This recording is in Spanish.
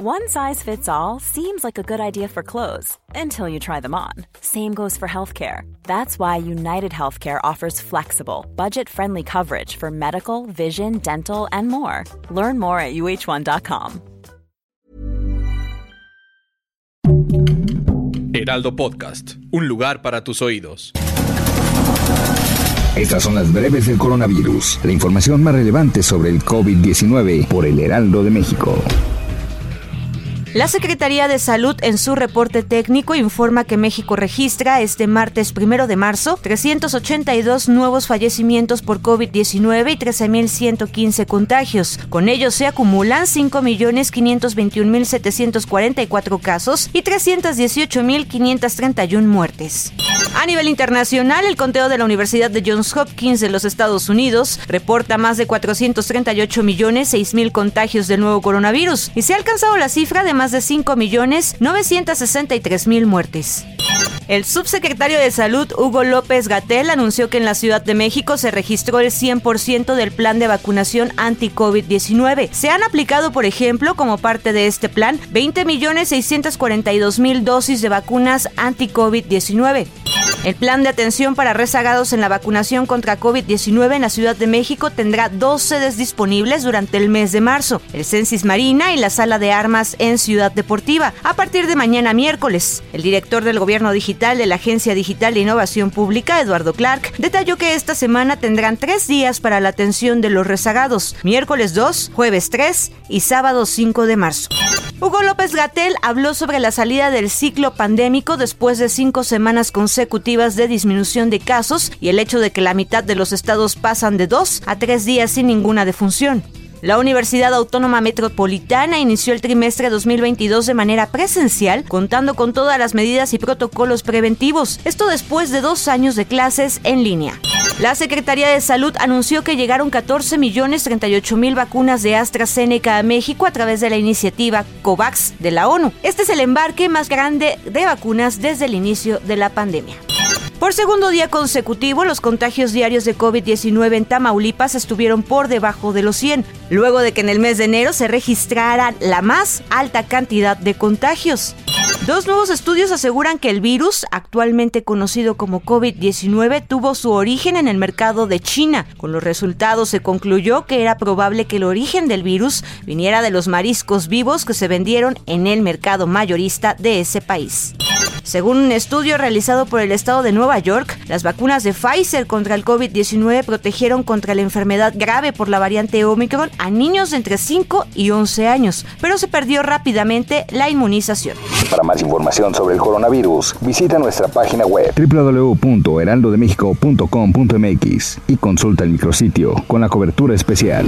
One size fits all seems like a good idea for clothes until you try them on. Same goes for healthcare. That's why United Healthcare offers flexible, budget friendly coverage for medical, vision, dental, and more. Learn more at uh1.com. Heraldo Podcast, un lugar para tus oídos. Estas son las breves del coronavirus, la información más relevante sobre el COVID-19 por el Heraldo de México. La Secretaría de Salud en su reporte técnico informa que México registra este martes primero de marzo 382 nuevos fallecimientos por COVID-19 y 13.115 contagios. Con ello se acumulan 5.521.744 casos y 318.531 muertes. A nivel internacional, el conteo de la Universidad de Johns Hopkins de los Estados Unidos reporta más de 438 millones 6 mil contagios del nuevo coronavirus y se ha alcanzado la cifra de más de 5 millones 963 mil muertes. El subsecretario de Salud, Hugo López Gatel, anunció que en la Ciudad de México se registró el 100% del plan de vacunación anti-COVID-19. Se han aplicado, por ejemplo, como parte de este plan, 20.642.000 dosis de vacunas anti-COVID-19. El plan de atención para rezagados en la vacunación contra COVID-19 en la Ciudad de México tendrá dos sedes disponibles durante el mes de marzo, el Censis Marina y la Sala de Armas en Ciudad Deportiva, a partir de mañana miércoles. El director del Gobierno Digital de la Agencia Digital de Innovación Pública, Eduardo Clark, detalló que esta semana tendrán tres días para la atención de los rezagados, miércoles 2, jueves 3 y sábado 5 de marzo. Hugo López Gatel habló sobre la salida del ciclo pandémico después de cinco semanas consecutivas de disminución de casos y el hecho de que la mitad de los estados pasan de dos a tres días sin ninguna defunción. La Universidad Autónoma Metropolitana inició el trimestre 2022 de manera presencial, contando con todas las medidas y protocolos preventivos, esto después de dos años de clases en línea. La Secretaría de Salud anunció que llegaron 14 millones 38 mil vacunas de AstraZeneca a México a través de la iniciativa COVAX de la ONU. Este es el embarque más grande de vacunas desde el inicio de la pandemia. Por segundo día consecutivo, los contagios diarios de COVID-19 en Tamaulipas estuvieron por debajo de los 100, luego de que en el mes de enero se registrara la más alta cantidad de contagios. Dos nuevos estudios aseguran que el virus, actualmente conocido como COVID-19, tuvo su origen en el mercado de China. Con los resultados se concluyó que era probable que el origen del virus viniera de los mariscos vivos que se vendieron en el mercado mayorista de ese país. Según un estudio realizado por el estado de Nueva York, las vacunas de Pfizer contra el COVID-19 protegieron contra la enfermedad grave por la variante Omicron a niños de entre 5 y 11 años, pero se perdió rápidamente la inmunización. Para más información sobre el coronavirus, visita nuestra página web www.heraldodemexico.com.mx y consulta el micrositio con la cobertura especial.